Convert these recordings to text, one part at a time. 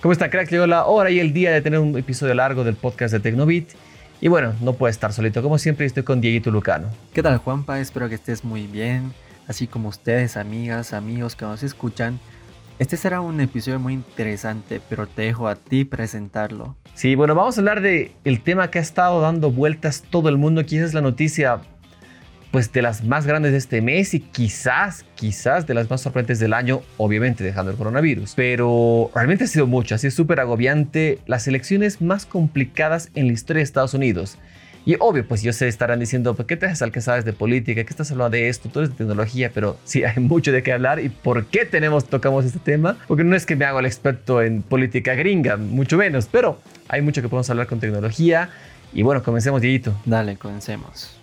¿Cómo está, cracks? Llegó la hora y el día de tener un episodio largo del podcast de Tecnobit. Y bueno, no puede estar solito. Como siempre, estoy con Dieguito Lucano. ¿Qué tal, Juanpa? Espero que estés muy bien. Así como ustedes, amigas, amigos que nos escuchan. Este será un episodio muy interesante, pero te dejo a ti presentarlo. Sí, bueno, vamos a hablar de el tema que ha estado dando vueltas todo el mundo. Quizás es la noticia pues de las más grandes de este mes y quizás, quizás de las más sorprendentes del año, obviamente dejando el coronavirus. Pero realmente ha sido mucho, ha sido súper agobiante, las elecciones más complicadas en la historia de Estados Unidos. Y obvio, pues yo sé, estarán diciendo, ¿por qué te haces al que sabes de política? ¿Qué estás hablando de esto? Tú eres de tecnología, pero sí, hay mucho de qué hablar. ¿Y por qué tenemos, tocamos este tema? Porque no es que me hago el experto en política gringa, mucho menos, pero hay mucho que podemos hablar con tecnología. Y bueno, comencemos, Dieguito. Dale, comencemos.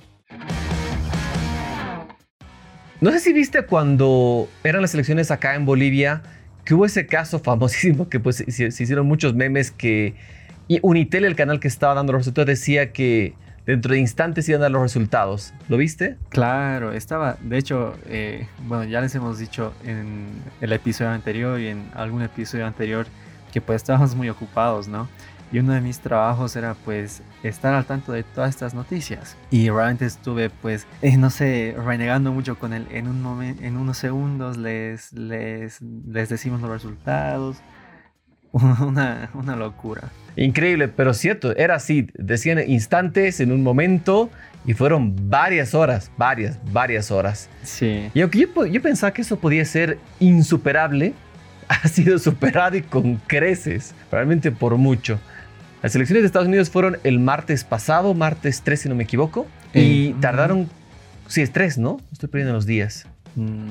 No sé si viste cuando eran las elecciones acá en Bolivia, que hubo ese caso famosísimo que pues se, hicieron muchos memes que y Unitel, el canal que estaba dando los resultados, decía que dentro de instantes iban a dar los resultados. ¿Lo viste? Claro, estaba, de hecho, eh, bueno, ya les hemos dicho en el episodio anterior y en algún episodio anterior que pues estábamos muy ocupados, ¿no? Y uno de mis trabajos era pues estar al tanto de todas estas noticias. Y realmente estuve pues eh, no sé renegando mucho con él. En un momento en unos segundos les les les decimos los resultados. Una, una locura. Increíble pero cierto era así. Decían instantes en un momento y fueron varias horas varias varias horas. Sí. Y aunque yo, yo pensaba que eso podía ser insuperable ha sido superado y con creces realmente por mucho las elecciones de Estados Unidos fueron el martes pasado, martes 3 si no me equivoco, y tardaron, sí, es 3, ¿no? Estoy perdiendo los días. Mm,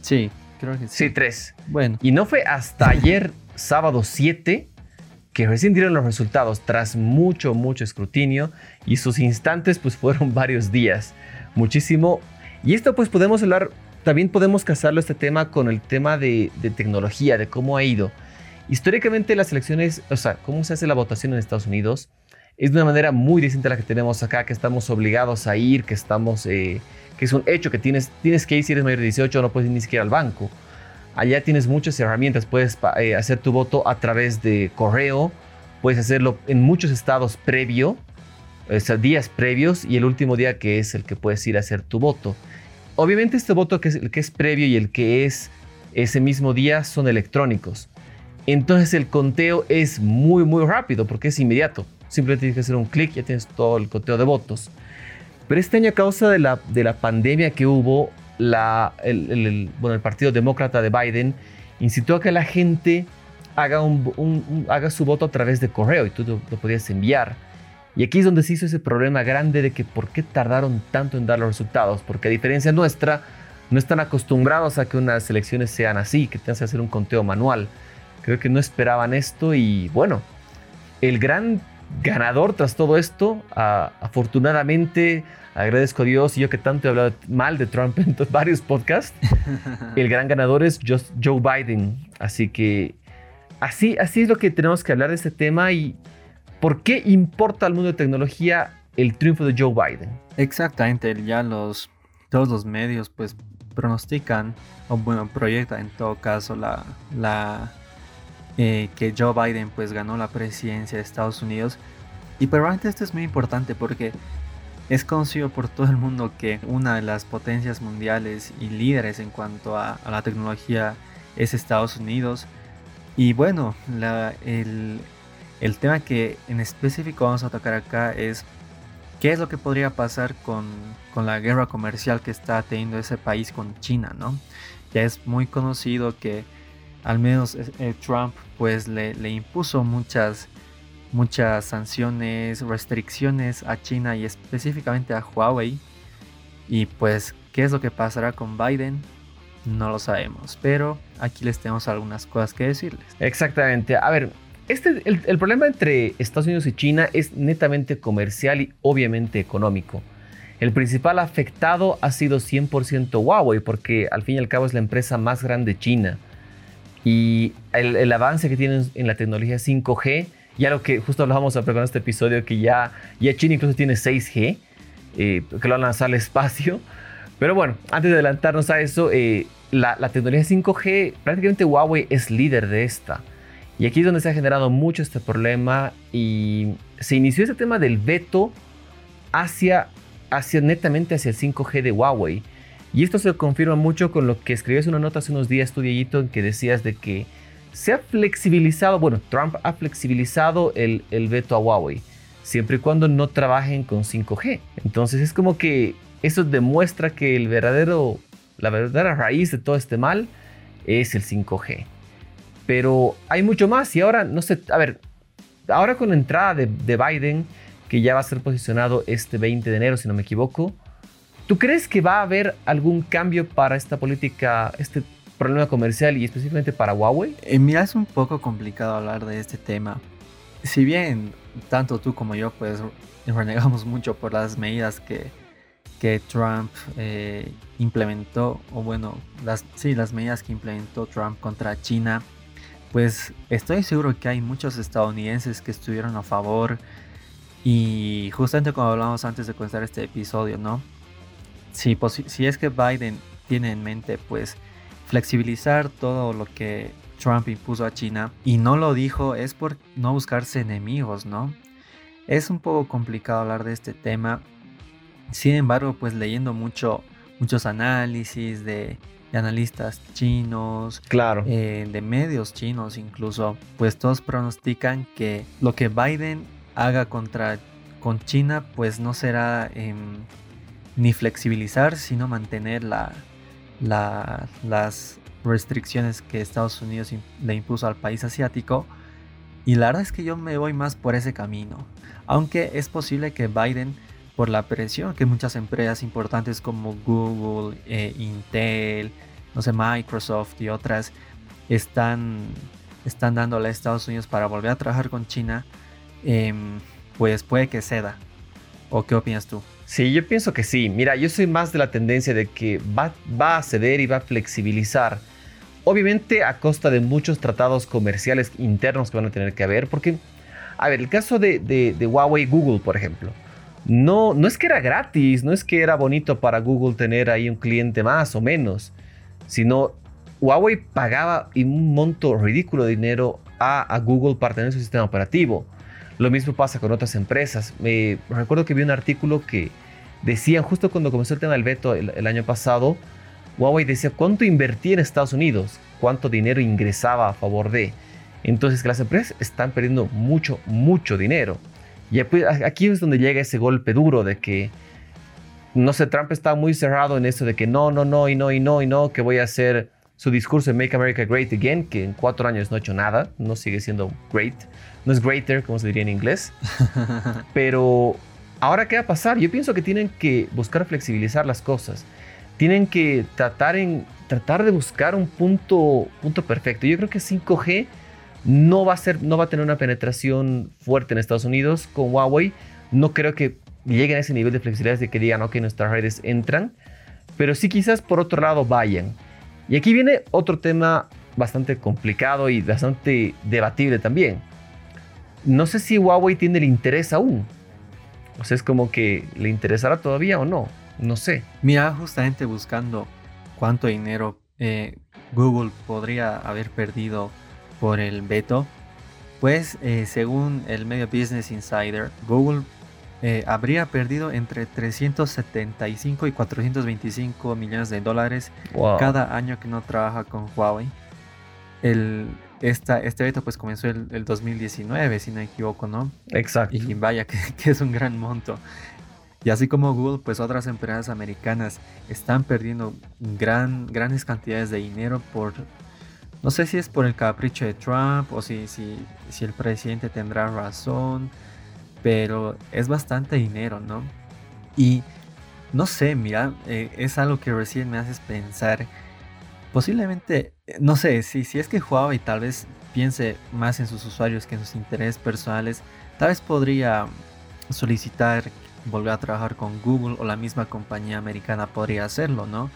sí, creo que sí. Sí, 3. Bueno. Y no fue hasta ayer, sábado 7, que recién dieron los resultados tras mucho, mucho escrutinio y sus instantes pues fueron varios días, muchísimo. Y esto pues podemos hablar, también podemos casarlo este tema con el tema de, tecnología, de cómo ha ido. Históricamente las elecciones, o sea, cómo se hace la votación en Estados Unidos, es de una manera muy distinta a la que tenemos acá, que estamos obligados a ir, que estamos, eh, que es un hecho que tienes, tienes que ir si eres mayor de 18, no puedes ir ni siquiera al banco. Allá tienes muchas herramientas, puedes eh, hacer tu voto a través de correo, puedes hacerlo en muchos estados previo, o sea, días previos y el último día que es el que puedes ir a hacer tu voto. Obviamente este voto que es el que es previo y el que es ese mismo día son electrónicos. Entonces el conteo es muy, muy rápido porque es inmediato. Simplemente tienes que hacer un clic y ya tienes todo el conteo de votos. Pero este año a causa de la, de la pandemia que hubo, el, bueno, el Partido Demócrata de Biden incitó a que la gente haga, un, haga su voto a través de correo y tú lo, lo, podías enviar. Y aquí es donde se hizo ese problema grande de que por qué tardaron tanto en dar los resultados, porque a diferencia nuestra, no están acostumbrados a que unas elecciones sean así, que tengas que hacer un conteo manual. Creo que no esperaban esto y bueno, el gran ganador tras todo esto, afortunadamente, agradezco a Dios y yo que tanto he hablado mal de Trump en varios podcasts, el gran ganador es Joe Biden. Así que así, así es lo que tenemos que hablar de este tema y por qué importa al mundo de tecnología el triunfo de Joe Biden. Exactamente, ya los, todos los medios pues pronostican o bueno, proyectan en todo caso la, la eh, que Joe Biden pues ganó la presidencia de Estados Unidos. Y probablemente esto es muy importante porque es conocido por todo el mundo que una de las potencias mundiales y líderes en cuanto a, la tecnología es Estados Unidos. Y bueno, el, el, tema que en específico vamos a tocar acá es qué es lo que podría pasar con, con la guerra comercial que está teniendo ese país con China, ¿no? Ya es muy conocido que al menos eh, Trump pues le, le, impuso muchas, muchas sanciones, restricciones a China y específicamente a Huawei. Y pues, ¿qué es lo que pasará con Biden? No lo sabemos, pero aquí les tenemos algunas cosas que decirles. Exactamente. A ver, este, el, problema entre Estados Unidos y China es netamente comercial y obviamente económico. El principal afectado ha sido 100% Huawei, porque al fin y al cabo es la empresa más grande de China. Y el, avance que tienen en la tecnología 5G, ya lo que justo hablábamos en este episodio, que ya, ya China incluso tiene 6G, eh, que lo van a lanzar al espacio. Pero bueno, antes de adelantarnos a eso, eh, la, tecnología 5G, prácticamente Huawei es líder de esta. Y aquí es donde se ha generado mucho este problema y se inició ese tema del veto hacia, hacia netamente hacia el 5G de Huawei. Y esto se confirma mucho con lo que escribías una nota hace unos días, tú, en que decías de que se ha flexibilizado, bueno, Trump ha flexibilizado el, el veto a Huawei, siempre y cuando no trabajen con 5G. Entonces es como que eso demuestra que el verdadero, la verdadera raíz de todo este mal es el 5G. Pero hay mucho más y ahora, no sé, a ver, ahora con la entrada de, de Biden, que ya va a ser posicionado este 20 de enero, si no me equivoco, ¿Tú crees que va a haber algún cambio para esta política, este problema comercial y específicamente para Huawei? Eh, mira, es un poco complicado hablar de este tema. Si bien tanto tú como yo pues renegamos mucho por las medidas que, que Trump eh, implementó, o bueno, las, sí, las medidas que implementó Trump contra China, pues estoy seguro que hay muchos estadounidenses que estuvieron a favor y justamente como hablamos antes de comenzar este episodio, ¿no? si, si es que Biden tiene en mente pues flexibilizar todo lo que Trump impuso a China y no lo dijo es por no buscarse enemigos, ¿no? Es un poco complicado hablar de este tema. Sin embargo, pues leyendo mucho, muchos análisis de, analistas chinos, claro. Eh, de medios chinos incluso, pues todos pronostican que lo que Biden haga contra con China, pues no será ni flexibilizar, sino mantener la, las restricciones que Estados Unidos le impuso al país asiático. Y la verdad es que yo me voy más por ese camino. Aunque es posible que Biden, por la presión que muchas empresas importantes como Google, eh, Intel, no sé, Microsoft y otras están, están dándole a Estados Unidos para volver a trabajar con China, em, pues puede que ceda. ¿O qué opinas tú? Sí, yo pienso que sí. Mira, yo soy más de la tendencia de que va, va a ceder y va a flexibilizar. Obviamente a costa de muchos tratados comerciales internos que van a tener que haber. Porque, a ver, el caso de, de, Huawei Google, por ejemplo. No, no es que era gratis, no es que era bonito para Google tener ahí un cliente más o menos, sino Huawei pagaba un monto ridículo de dinero a, Google para tener su sistema operativo. Lo mismo pasa con otras empresas. Me recuerdo que vi un artículo que decían justo cuando comenzó el tema del veto el, año pasado, Huawei decía cuánto invertía en Estados Unidos, cuánto dinero ingresaba a favor de. Entonces las empresas están perdiendo mucho, mucho dinero. Y aquí es donde llega ese golpe duro de que, no sé, Trump está muy cerrado en eso de que no, no, no, y no, y no, y no, que voy a hacer su discurso de Make America Great Again, que en cuatro años no ha hecho nada, no sigue siendo great, no es greater, como se diría en inglés. Pero Ahora, ¿qué va a pasar? Yo pienso que tienen que buscar flexibilizar las cosas. Tienen que tratar, en, tratar de buscar un punto, punto perfecto. Yo creo que 5G no va, a ser, no va a tener una penetración fuerte en Estados Unidos con Huawei. No creo que lleguen a ese nivel de flexibilidad de que digan, ok, nuestras redes entran. Pero sí quizás por otro lado vayan. Y aquí viene otro tema bastante complicado y bastante debatible también. No sé si Huawei tiene el interés aún o sea, es como que le interesará todavía o no. No sé. Mira, justamente buscando cuánto dinero eh, Google podría haber perdido por el veto, pues eh, según el medio Business Insider, Google eh, habría perdido entre 375 y 425 millones de dólares cada año que no trabaja con Huawei. El, este veto pues comenzó el, el, 2019, si no me equivoco, ¿no? Exacto. Y vaya que, es un gran monto. Y así como Google, pues otras empresas americanas están perdiendo gran, grandes cantidades de dinero por, no sé si es por el capricho de Trump o si, si, si el presidente tendrá razón, pero es bastante dinero, ¿no? Y no sé, mira, eh, es algo que recién me haces pensar Posiblemente, no sé, si, si es que Huawei tal vez piense más en sus usuarios que en sus intereses personales, tal vez podría solicitar volver a trabajar con Google o la misma compañía americana podría hacerlo, ¿no?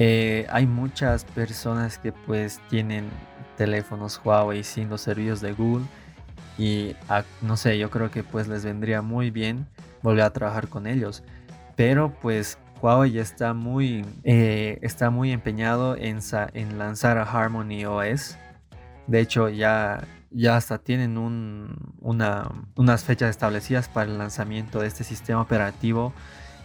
Eh, hay muchas personas que pues tienen teléfonos Huawei sin los servicios de Google y ah, no sé, yo creo que pues les vendría muy bien volver a trabajar con ellos. Pero pues Huawei está muy, eh, está muy empeñado en, en, lanzar a Harmony OS. De hecho, ya ya hasta tienen una, unas fechas establecidas para el lanzamiento de este sistema operativo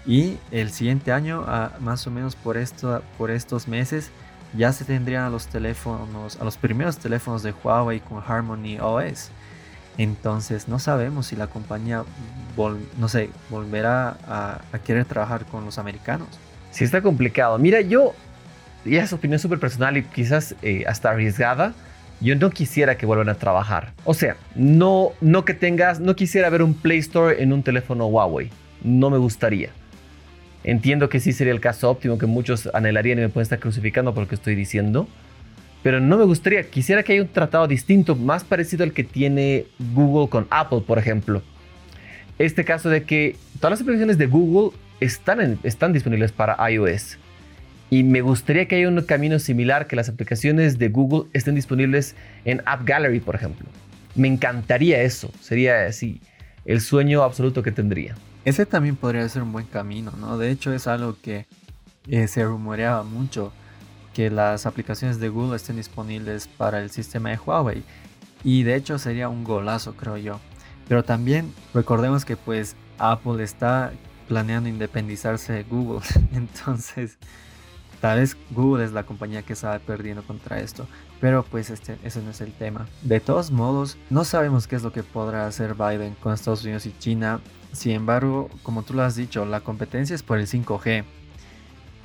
y el siguiente año, más o menos por, esto, por estos meses, ya se tendrían a los teléfonos, a los primeros teléfonos de Huawei con Harmony OS. Entonces no sabemos si la compañía, no sé, volverá a, querer trabajar con los americanos. Sí, está complicado. Mira, yo, ya es opinión súper personal y quizás eh, hasta arriesgada, yo no quisiera que vuelvan a trabajar. O sea, no, no que tengas, no quisiera ver un Play Store en un teléfono Huawei. No me gustaría. Entiendo que sí sería el caso óptimo, que muchos anhelarían y me pueden estar crucificando por lo que estoy diciendo. Pero no me gustaría, quisiera que haya un tratado distinto, más parecido al que tiene Google con Apple, por ejemplo. Este caso de que todas las aplicaciones de Google están, están disponibles para iOS. Y me gustaría que haya un camino similar, que las aplicaciones de Google estén disponibles en App Gallery, por ejemplo. Me encantaría eso, sería así el sueño absoluto que tendría. Ese también podría ser un buen camino, ¿no? De hecho es algo que eh, se rumoreaba mucho, que las aplicaciones de Google estén disponibles para el sistema de Huawei. Y de hecho sería un golazo, creo yo. Pero también recordemos que pues Apple está planeando independizarse de Google. Entonces, tal vez Google es la compañía que está perdiendo contra esto. Pero pues este, ese no es el tema. De todos modos, no sabemos qué es lo que podrá hacer Biden con Estados Unidos y China. Sin embargo, como tú lo has dicho, la competencia es por el 5G.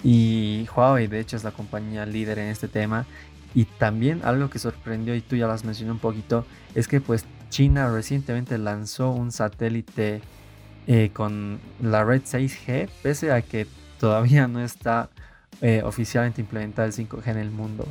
Y Huawei, de hecho, es la compañía líder en este tema. Y también algo que sorprendió, y tú ya lo has mencionado un poquito, es que pues China recientemente lanzó un satélite eh, con la red 6G, pese a que todavía no está eh, oficialmente implementada el 5G en el mundo.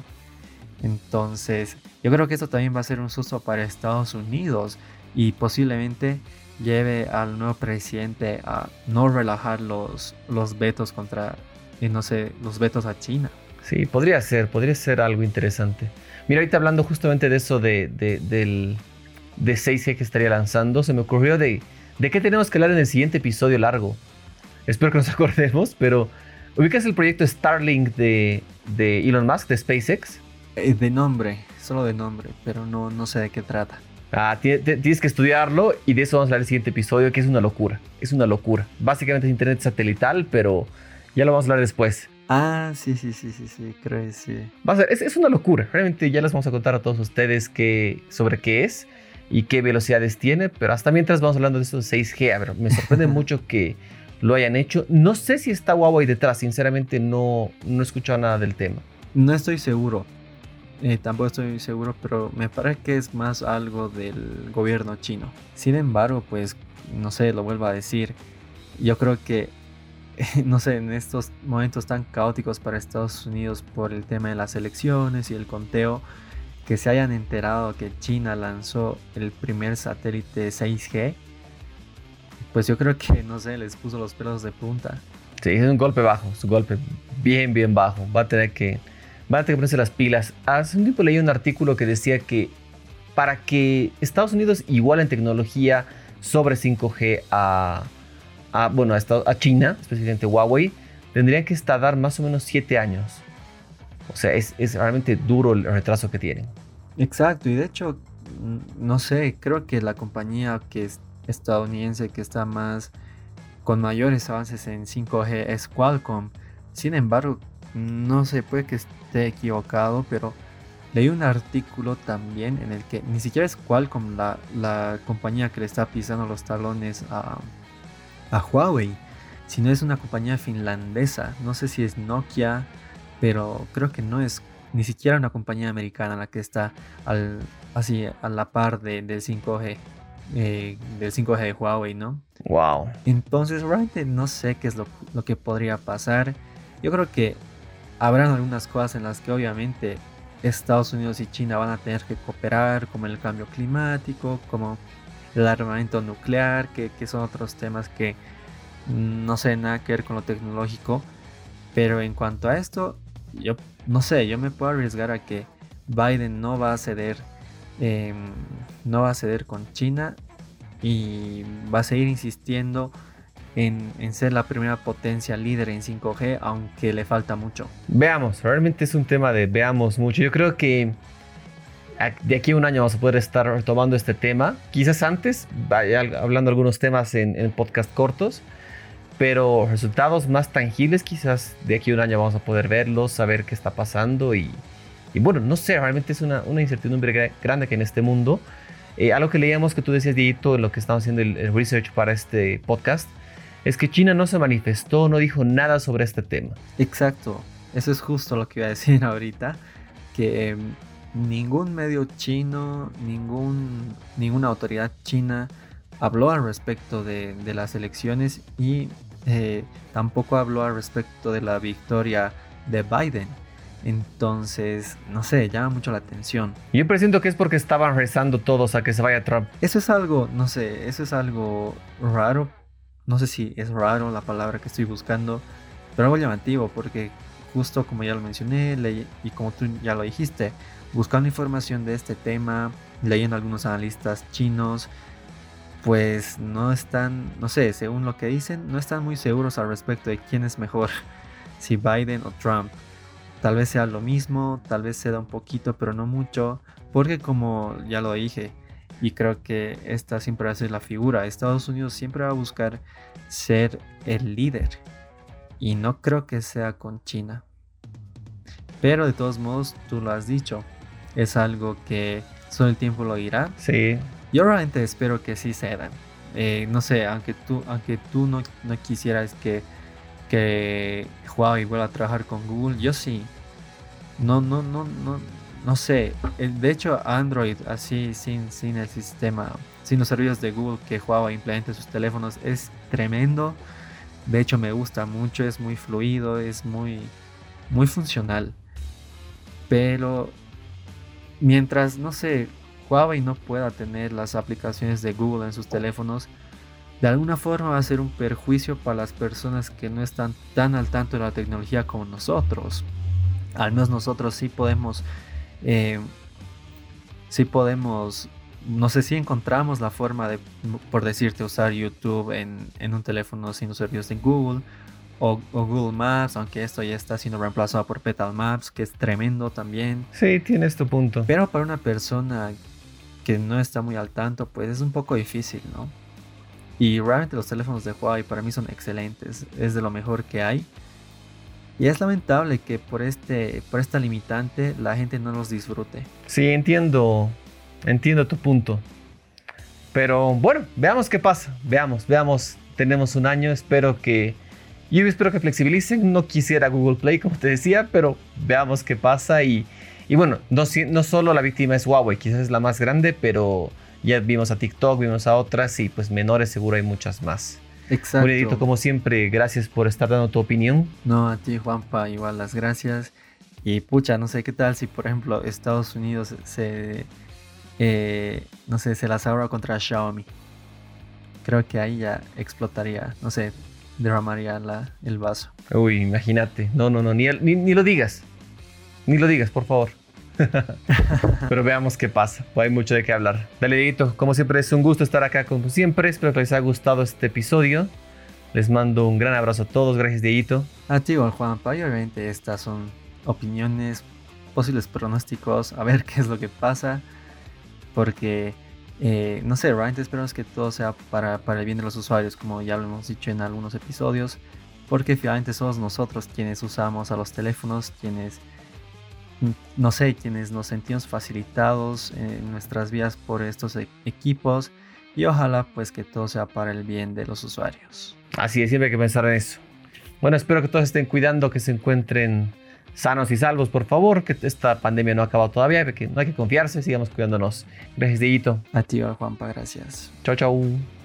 Entonces, yo creo que esto también va a ser un susto para Estados Unidos y posiblemente lleve al nuevo presidente a no relajar los, los vetos contra, y no sé, los vetos a China. Sí, podría ser, podría ser algo interesante. Mira, ahorita hablando justamente de eso de, de, del, de 6G que estaría lanzando, se me ocurrió de, de qué tenemos que hablar en el siguiente episodio largo. Espero que nos acordemos, pero ubicas el proyecto Starlink de, de Elon Musk, de SpaceX. Eh, de nombre, solo de nombre, pero no, no sé de qué trata. Ah, tienes que estudiarlo y de eso vamos a hablar en el siguiente episodio, que es una locura. Es una locura. Básicamente es internet satelital, pero ya lo vamos a hablar después. Ah, sí, sí, sí, sí, sí, creo que sí. Va a ser, es, una locura. Realmente ya les vamos a contar a todos ustedes sobre qué es y qué velocidades tiene, pero hasta mientras vamos hablando de estos 6G, a ver, me sorprende mucho que lo hayan hecho. No sé si está Huawei detrás, sinceramente no, no he escuchado nada del tema. No estoy seguro. Eh, tampoco estoy seguro, pero me parece que es más algo del gobierno chino. Sin embargo, pues, no sé, lo vuelvo a decir, yo creo que, no sé, en estos momentos tan caóticos para Estados Unidos por el tema de las elecciones y el conteo, que se hayan enterado que China lanzó el primer satélite 6G, pues yo creo que, no sé, les puso los pelos de punta. Sí, es un golpe bajo, es un golpe bien, bien bajo. Va a tener que van a tener que ponerse las pilas. Hace un tiempo leí un artículo que decía que para que Estados Unidos iguale en tecnología sobre 5G a, bueno, a, China, específicamente Huawei, tendrían que estar más o menos 7 años. O sea, es, es realmente duro el retraso que tienen. Exacto, y de hecho, no sé, creo que la compañía que es estadounidense que está más con mayores avances en 5G es Qualcomm. Sin embargo, no sé, puede que esté equivocado, pero leí un artículo también en el que ni siquiera es Qualcomm la, la compañía que le está pisando los talones a, a Huawei, sino es una compañía finlandesa. No sé si es Nokia, pero creo que no es ni siquiera una compañía americana la que está al, así a la par de, del 5G. Eh, del 5G de Huawei, ¿no? Wow. Entonces, realmente no sé qué es lo, lo que podría pasar. Yo creo que habrán algunas cosas en las que obviamente Estados Unidos y China van a tener que cooperar, como el cambio climático, como el armamento nuclear, que, son otros temas que no sé nada que ver con lo tecnológico. Pero en cuanto a esto, yo no sé, yo me puedo arriesgar a que Biden no va a ceder, em, no va a ceder con China y va a seguir insistiendo en, ser la primera potencia líder en 5G, aunque le falta mucho. Veamos, realmente es un tema de veamos mucho. Yo creo que de aquí a un año vamos a poder estar retomando este tema. Quizás antes, vaya hablando algunos temas en, en podcast cortos, pero resultados más tangibles quizás de aquí a un año vamos a poder verlos, saber qué está pasando y, y bueno, no sé, realmente es una, una incertidumbre grande que en este mundo. Eh, algo que leíamos que tú decías, Diego, en lo que estamos haciendo el, research para este podcast, es que China no se manifestó, no dijo nada sobre este tema. Exacto, eso es justo lo que iba a decir ahorita, que em, ningún medio chino, ningún, ninguna autoridad china habló al respecto de, de las elecciones y eh, tampoco habló al respecto de la victoria de Biden. Entonces, no sé, llama mucho la atención. Yo presiento que es porque estaban rezando todos a que se vaya Trump. Eso es algo, no sé, eso es algo raro. No sé si es raro la palabra que estoy buscando, pero algo llamativo porque justo como ya lo mencioné y como tú ya lo dijiste, buscando información de este tema, leyendo algunos analistas chinos, pues no están, no sé, según lo que dicen, no están muy seguros al respecto de quién es mejor, si Biden o Trump. Tal vez sea lo mismo, tal vez sea un poquito, pero no mucho, porque como ya lo dije, y creo que esta siempre va a ser la figura, Estados Unidos siempre va a buscar ser el líder, y no creo que sea con China. Pero de todos modos, tú lo has dicho, es algo que solo el tiempo lo dirá. Sí. Yo realmente espero que sí cedan. Eh, no sé, aunque tú, aunque tú no, no quisieras que, que Huawei vuelva a trabajar con Google, yo sí. No, no, no, no, no sé. De hecho, Android, así, sin, sin el sistema, sin los servicios de Google que Huawei implementa en sus teléfonos, es tremendo. De hecho, me gusta mucho, es muy fluido, es muy, muy funcional. Pero mientras, no sé, Huawei no pueda tener las aplicaciones de Google en sus teléfonos, de alguna forma va a ser un perjuicio para las personas que no están tan al tanto de la tecnología como nosotros. Al menos nosotros sí podemos, eh, sí podemos, no sé si encontramos la forma de, por decirte, usar YouTube en, en un teléfono sin los servicios de Google o, Google Maps, aunque esto ya está siendo reemplazado por Petal Maps, que es tremendo también. Sí, tienes tu punto. Pero para una persona que no está muy al tanto, pues es un poco difícil, ¿no? Y realmente los teléfonos de Huawei para mí son excelentes, es de lo mejor que hay. Y es lamentable que por, este, por esta limitante la gente no los disfrute. Sí, entiendo, entiendo tu punto. Pero bueno, veamos qué pasa, veamos, veamos. Tenemos un año, espero que... Yo espero que flexibilicen, no quisiera Google Play como te decía, pero veamos qué pasa y y bueno, no, no solo la víctima es Huawei, quizás es la más grande, pero ya vimos a TikTok, vimos a otras y pues menores seguro hay muchas más. Exacto. como siempre, gracias por estar dando tu opinión. No, a ti Juanpa, igual las gracias. Y pucha, no sé qué tal si por ejemplo Estados Unidos se, eh, no sé, se las abra contra Xiaomi. Creo que ahí ya explotaría, no sé, derramaría la, el vaso. Uy, imagínate. No, no, no, ni, ni, ni lo digas. Ni lo digas, por favor. Pero veamos qué pasa. Hay mucho de qué hablar. Dale, Dieguito. Como siempre, es un gusto estar acá como siempre. Espero que les haya gustado este episodio. Les mando un gran abrazo a todos. Gracias, Dieguito. A ti, Juan. Obviamente, estas son opiniones, posibles pronósticos. A ver qué es lo que pasa. Porque, eh, no sé, realmente esperamos que todo sea para, para el bien de los usuarios, como ya lo hemos dicho en algunos episodios. Porque finalmente somos nosotros quienes usamos a los teléfonos, quienes no sé, quienes nos sentimos facilitados en nuestras vías por estos e-, equipos y ojalá pues que todo sea para el bien de los usuarios. Así es, siempre hay que pensar en eso. Bueno, espero que todos estén cuidando, que se encuentren sanos y salvos, por favor, que esta pandemia no ha acabado todavía, que no hay que confiarse, sigamos cuidándonos. Gracias, Dieguito. A ti, Juanpa, gracias. Chao, chao.